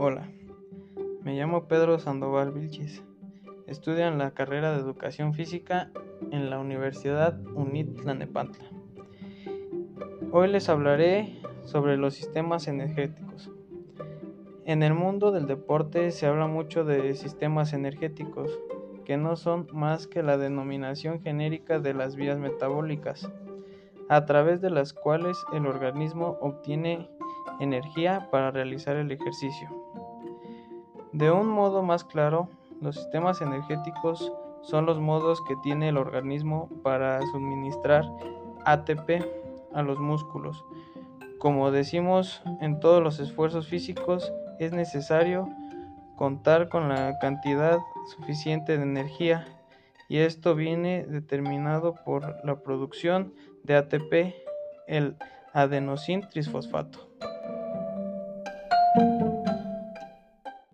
Hola, me llamo Pedro Sandoval Vilchis. Estudio en la carrera de Educación Física en la Universidad UNIT Tlanepantla. Hoy les hablaré sobre los sistemas energéticos. En el mundo del deporte se habla mucho de sistemas energéticos, que no son más que la denominación genérica de las vías metabólicas, a través de las cuales el organismo obtiene energía para realizar el ejercicio. De un modo más claro, los sistemas energéticos son los modos que tiene el organismo para suministrar ATP a los músculos. Como decimos en todos los esfuerzos físicos, es necesario contar con la cantidad suficiente de energía y esto viene determinado por la producción de ATP, el adenosin trisfosfato.